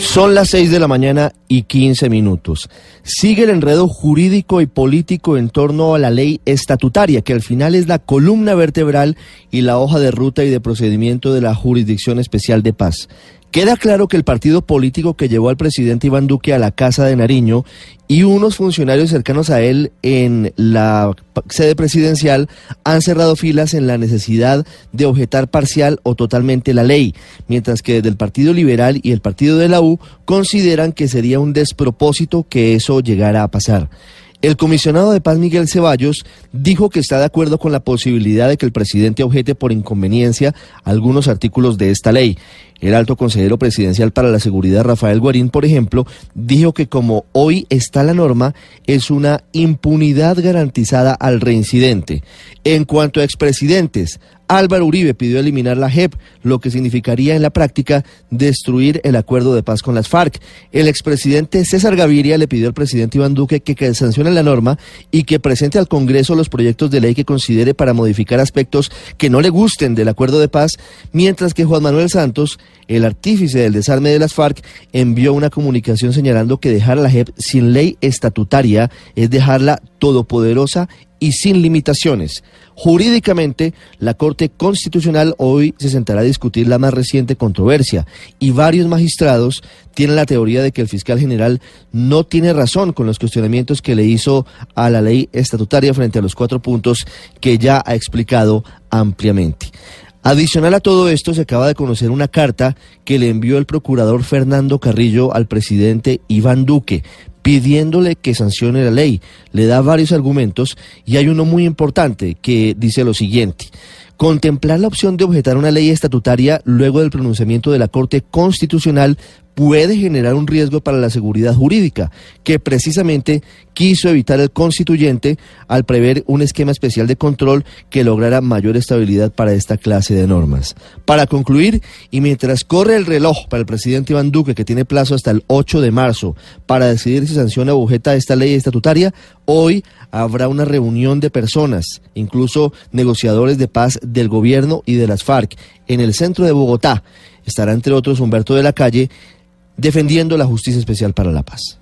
Son las 6 de la mañana y 15 minutos. Sigue el enredo jurídico y político en torno a la ley estatutaria, que al final es la columna vertebral y la hoja de ruta y de procedimiento de la Jurisdicción Especial de Paz. Queda claro que el partido político que llevó al presidente Iván Duque a la Casa de Nariño y unos funcionarios cercanos a él en la sede presidencial han cerrado filas en la necesidad de objetar parcial o totalmente la ley, mientras que desde el Partido Liberal y el Partido de la U consideran que sería un despropósito que eso llegara a pasar. El comisionado de paz Miguel Ceballos dijo que está de acuerdo con la posibilidad de que el presidente objete por inconveniencia algunos artículos de esta ley. El alto consejero presidencial para la seguridad, Rafael Guarín, por ejemplo, dijo que como hoy está la norma, es una impunidad garantizada al reincidente. En cuanto a expresidentes, Álvaro Uribe pidió eliminar la JEP, lo que significaría en la práctica destruir el acuerdo de paz con las FARC. El expresidente César Gaviria le pidió al presidente Iván Duque que, sancione la norma y que presente al Congreso los proyectos de ley que considere para modificar aspectos que no le gusten del acuerdo de paz, mientras que Juan Manuel Santos, el artífice del desarme de las FARC, envió una comunicación señalando que dejar a la JEP sin ley estatutaria es dejarla todopoderosa y sin limitaciones. Jurídicamente, la Corte Constitucional hoy se sentará a discutir la más reciente controversia y varios magistrados tienen la teoría de que el fiscal general no tiene razón con los cuestionamientos que le hizo a la ley estatutaria frente a los cuatro puntos que ya ha explicado ampliamente. Adicional a todo esto, se acaba de conocer una carta que le envió el procurador Fernando Carrillo al presidente Iván Duque, pidiéndole que sancione la ley. Le da varios argumentos y hay uno muy importante que dice lo siguiente. Contemplar la opción de objetar una ley estatutaria luego del pronunciamiento de la Corte Constitucional puede generar un riesgo para la seguridad jurídica, que precisamente quiso evitar el constituyente al prever un esquema especial de control que lograra mayor estabilidad para esta clase de normas. Para concluir, y mientras corre el reloj para el presidente Iván Duque, que tiene plazo hasta el 8 de marzo para decidir si sanciona o objeta esta ley estatutaria, hoy habrá una reunión de personas, incluso negociadores de paz del gobierno y de las FARC, en el centro de Bogotá. Estará entre otros Humberto de la Calle, defendiendo la justicia especial para la paz.